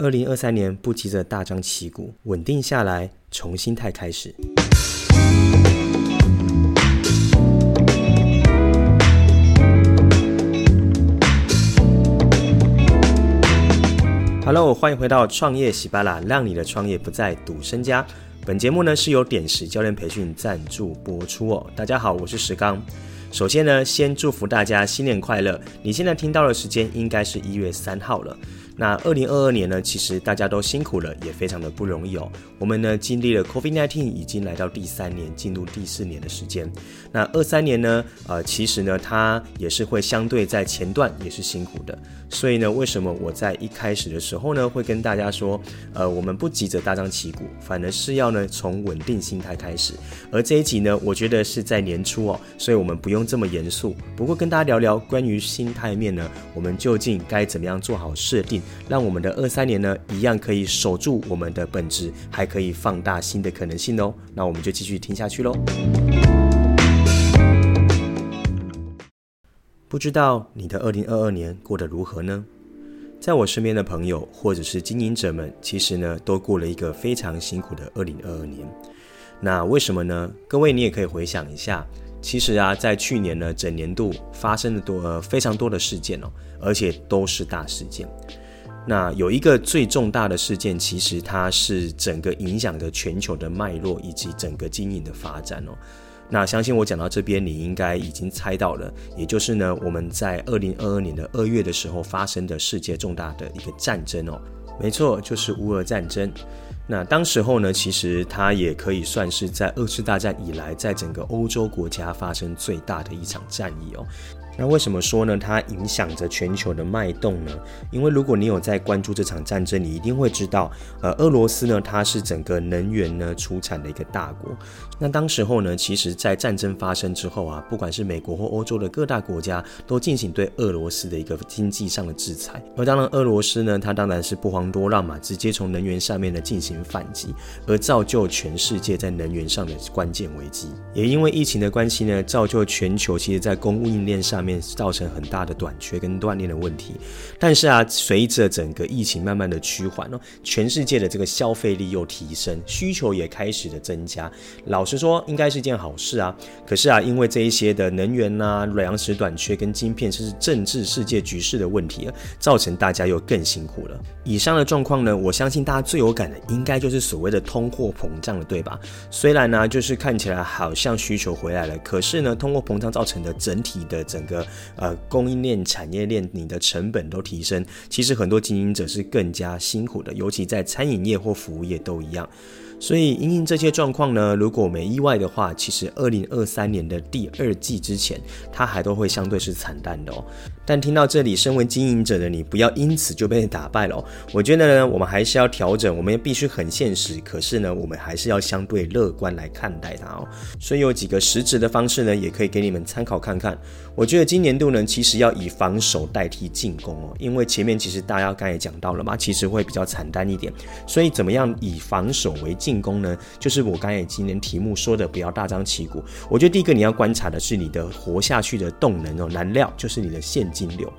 二零二三年不急着大张旗鼓，稳定下来，从心态开始。Hello，欢迎回到创业喜巴拉，让你的创业不再赌身家。本节目呢是由点石教练培训赞助播出哦。大家好，我是石刚。首先呢，先祝福大家新年快乐。你现在听到的时间应该是一月三号了。那二零二二年呢，其实大家都辛苦了，也非常的不容易哦。我们呢经历了 COVID-19，已经来到第三年，进入第四年的时间。那二三年呢，呃，其实呢，它也是会相对在前段也是辛苦的。所以呢，为什么我在一开始的时候呢，会跟大家说，呃，我们不急着大张旗鼓，反而是要呢从稳定心态开始。而这一集呢，我觉得是在年初哦，所以我们不用这么严肃。不过跟大家聊聊关于心态面呢，我们究竟该怎么样做好设定？让我们的二三年呢，一样可以守住我们的本质，还可以放大新的可能性哦。那我们就继续听下去喽。不知道你的二零二二年过得如何呢？在我身边的朋友或者是经营者们，其实呢，都过了一个非常辛苦的二零二二年。那为什么呢？各位，你也可以回想一下，其实啊，在去年呢，整年度发生了多呃非常多的事件哦，而且都是大事件。那有一个最重大的事件，其实它是整个影响着全球的脉络以及整个经营的发展哦。那相信我讲到这边，你应该已经猜到了，也就是呢，我们在二零二二年的二月的时候发生的世界重大的一个战争哦。没错，就是乌俄战争。那当时候呢，其实它也可以算是在二次大战以来，在整个欧洲国家发生最大的一场战役哦。那为什么说呢？它影响着全球的脉动呢？因为如果你有在关注这场战争，你一定会知道，呃，俄罗斯呢，它是整个能源呢出产的一个大国。那当时候呢，其实，在战争发生之后啊，不管是美国或欧洲的各大国家，都进行对俄罗斯的一个经济上的制裁。而当然，俄罗斯呢，它当然是不遑多让嘛，直接从能源上面呢进行反击，而造就全世界在能源上的关键危机。也因为疫情的关系呢，造就全球其实在供应链上面。面造成很大的短缺跟断链的问题，但是啊，随着整个疫情慢慢的趋缓哦，全世界的这个消费力又提升，需求也开始的增加。老实说，应该是件好事啊。可是啊，因为这一些的能源呐、啊、粮食短缺跟晶片，甚至政治世界局势的问题啊，造成大家又更辛苦了。以上的状况呢，我相信大家最有感的，应该就是所谓的通货膨胀了，对吧？虽然呢，就是看起来好像需求回来了，可是呢，通货膨胀造成的整体的整个呃，供应链、产业链，你的成本都提升，其实很多经营者是更加辛苦的，尤其在餐饮业或服务业都一样。所以，因应这些状况呢，如果没意外的话，其实二零二三年的第二季之前，它还都会相对是惨淡的哦。但听到这里，身为经营者的你，不要因此就被打败了哦。我觉得呢，我们还是要调整，我们必须很现实，可是呢，我们还是要相对乐观来看待它哦。所以有几个实质的方式呢，也可以给你们参考看看。我觉得今年度呢，其实要以防守代替进攻哦，因为前面其实大家刚才也讲到了嘛，其实会比较惨淡一点。所以怎么样以防守为进？进攻呢，就是我刚才今天题目说的，不要大张旗鼓。我觉得第一个你要观察的是你的活下去的动能哦，燃料就是你的现金流。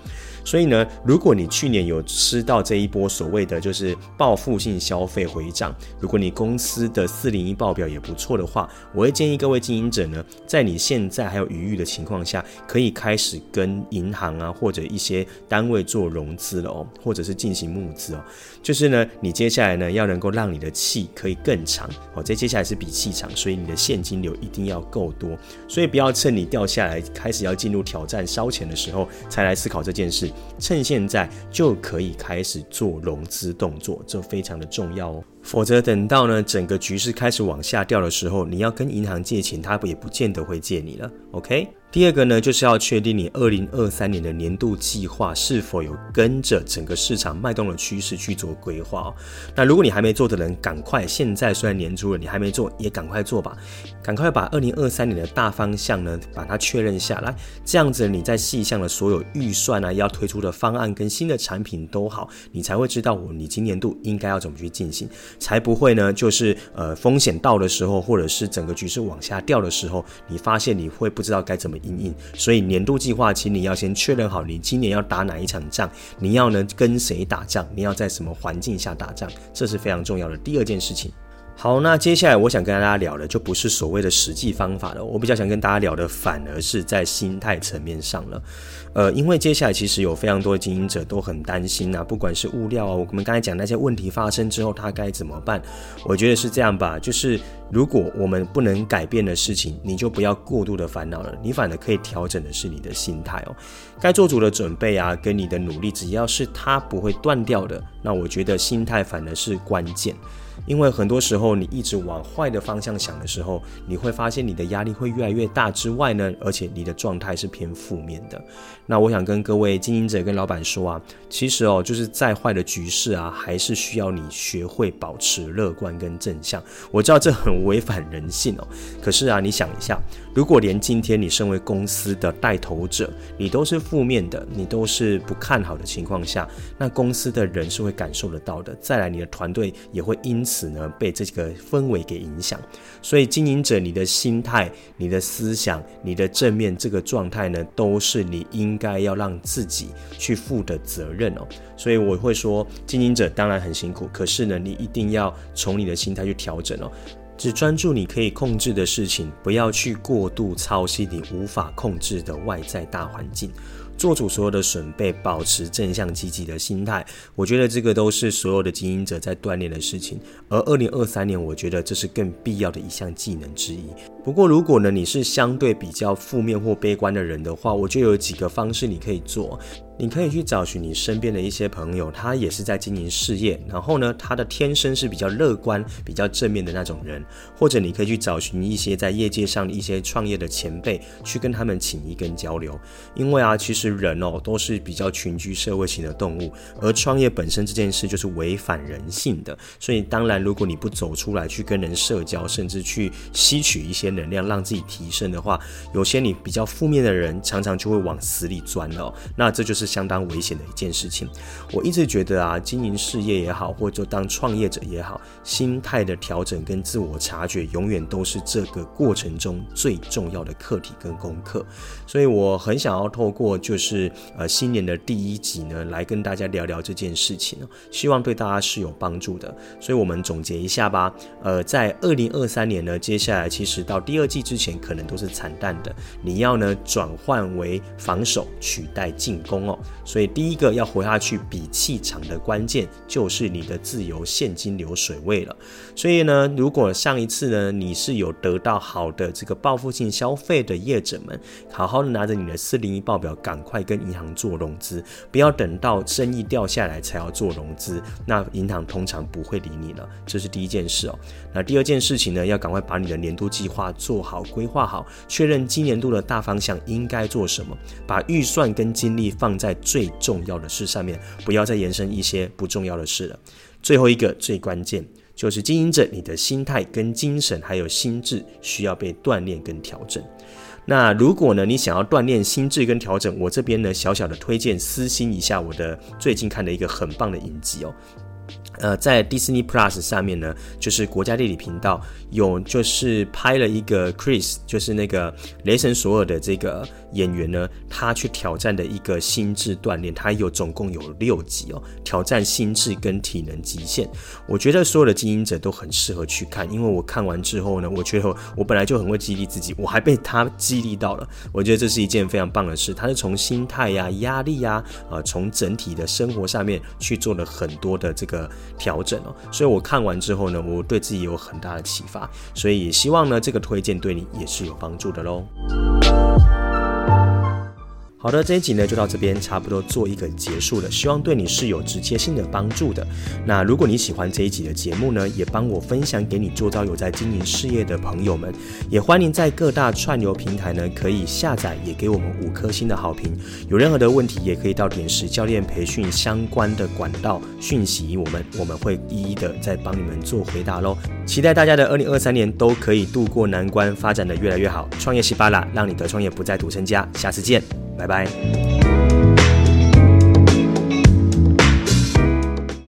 所以呢，如果你去年有吃到这一波所谓的就是报复性消费回涨，如果你公司的四零一报表也不错的话，我会建议各位经营者呢，在你现在还有余裕的情况下，可以开始跟银行啊或者一些单位做融资了哦，或者是进行募资哦。就是呢，你接下来呢要能够让你的气可以更长哦，这接下来是比气长，所以你的现金流一定要够多，所以不要趁你掉下来开始要进入挑战烧钱的时候才来思考这件事。趁现在就可以开始做融资动作，这非常的重要哦。否则等到呢整个局势开始往下掉的时候，你要跟银行借钱，他也不见得会借你了。OK。第二个呢，就是要确定你二零二三年的年度计划是否有跟着整个市场脉动的趋势去做规划哦。那如果你还没做的人，赶快现在虽然年初了，你还没做，也赶快做吧。赶快把二零二三年的大方向呢，把它确认下来。这样子你在细项的所有预算啊，要推出的方案跟新的产品都好，你才会知道我你今年度应该要怎么去进行。才不会呢，就是呃风险到的时候，或者是整个局势往下掉的时候，你发现你会不知道该怎么应应。所以年度计划，请你要先确认好，你今年要打哪一场仗，你要呢跟谁打仗，你要在什么环境下打仗，这是非常重要的第二件事情。好，那接下来我想跟大家聊的就不是所谓的实际方法了，我比较想跟大家聊的反而是在心态层面上了。呃，因为接下来其实有非常多的经营者都很担心啊，不管是物料啊，我们刚才讲那些问题发生之后，他该怎么办？我觉得是这样吧，就是如果我们不能改变的事情，你就不要过度的烦恼了，你反而可以调整的是你的心态哦。该做足的准备啊，跟你的努力，只要是它不会断掉的，那我觉得心态反而是关键。因为很多时候你一直往坏的方向想的时候，你会发现你的压力会越来越大之外呢，而且你的状态是偏负面的。那我想跟各位经营者跟老板说啊，其实哦，就是再坏的局势啊，还是需要你学会保持乐观跟正向。我知道这很违反人性哦，可是啊，你想一下，如果连今天你身为公司的带头者，你都是负面的，你都是不看好的情况下，那公司的人是会感受得到的。再来，你的团队也会因此呢被这个氛围给影响，所以经营者你的心态、你的思想、你的正面这个状态呢，都是你应该要让自己去负的责任哦。所以我会说，经营者当然很辛苦，可是呢，你一定要从你的心态去调整哦，只专注你可以控制的事情，不要去过度操心你无法控制的外在大环境。做主所有的准备，保持正向积极的心态，我觉得这个都是所有的经营者在锻炼的事情。而二零二三年，我觉得这是更必要的一项技能之一。不过，如果呢你是相对比较负面或悲观的人的话，我就有几个方式你可以做。你可以去找寻你身边的一些朋友，他也是在经营事业，然后呢，他的天生是比较乐观、比较正面的那种人，或者你可以去找寻一些在业界上的一些创业的前辈，去跟他们请益跟交流。因为啊，其实人哦都是比较群居社会型的动物，而创业本身这件事就是违反人性的，所以当然，如果你不走出来去跟人社交，甚至去吸取一些能量，让自己提升的话，有些你比较负面的人，常常就会往死里钻哦。那这就是。相当危险的一件事情，我一直觉得啊，经营事业也好，或者当创业者也好，心态的调整跟自我察觉，永远都是这个过程中最重要的课题跟功课。所以我很想要透过就是呃新年的第一集呢，来跟大家聊聊这件事情，希望对大家是有帮助的。所以我们总结一下吧，呃，在二零二三年呢，接下来其实到第二季之前，可能都是惨淡的，你要呢转换为防守，取代进攻哦。所以第一个要活下去比气场的关键就是你的自由现金流水位了。所以呢，如果上一次呢你是有得到好的这个报复性消费的业者们，好好的拿着你的四零一报表，赶快跟银行做融资，不要等到生意掉下来才要做融资，那银行通常不会理你了。这是第一件事哦。那第二件事情呢，要赶快把你的年度计划做好，规划好，确认今年度的大方向应该做什么，把预算跟精力放在最重要的事上面，不要再延伸一些不重要的事了。最后一个最关键就是经营者，你的心态跟精神还有心智需要被锻炼跟调整。那如果呢，你想要锻炼心智跟调整，我这边呢小小的推荐私心一下我的最近看的一个很棒的影集哦。呃，在 Disney Plus 上面呢，就是国家地理频道有就是拍了一个 Chris，就是那个雷神索尔的这个演员呢，他去挑战的一个心智锻炼，他有总共有六集哦，挑战心智跟体能极限。我觉得所有的经营者都很适合去看，因为我看完之后呢，我觉得我本来就很会激励自己，我还被他激励到了。我觉得这是一件非常棒的事，他是从心态呀、压力呀，啊，从整体的生活上面去做了很多的这个。调整哦，所以我看完之后呢，我对自己有很大的启发，所以也希望呢，这个推荐对你也是有帮助的喽。好的，这一集呢就到这边，差不多做一个结束了。希望对你是有直接性的帮助的。那如果你喜欢这一集的节目呢，也帮我分享给你周遭有在经营事业的朋友们。也欢迎在各大串流平台呢可以下载，也给我们五颗星的好评。有任何的问题，也可以到点石教练培训相关的管道讯息我们，我们会一一的再帮你们做回答喽。期待大家的二零二三年都可以度过难关，发展的越来越好。创业西巴拉，让你的创业不再独身家。下次见。拜拜。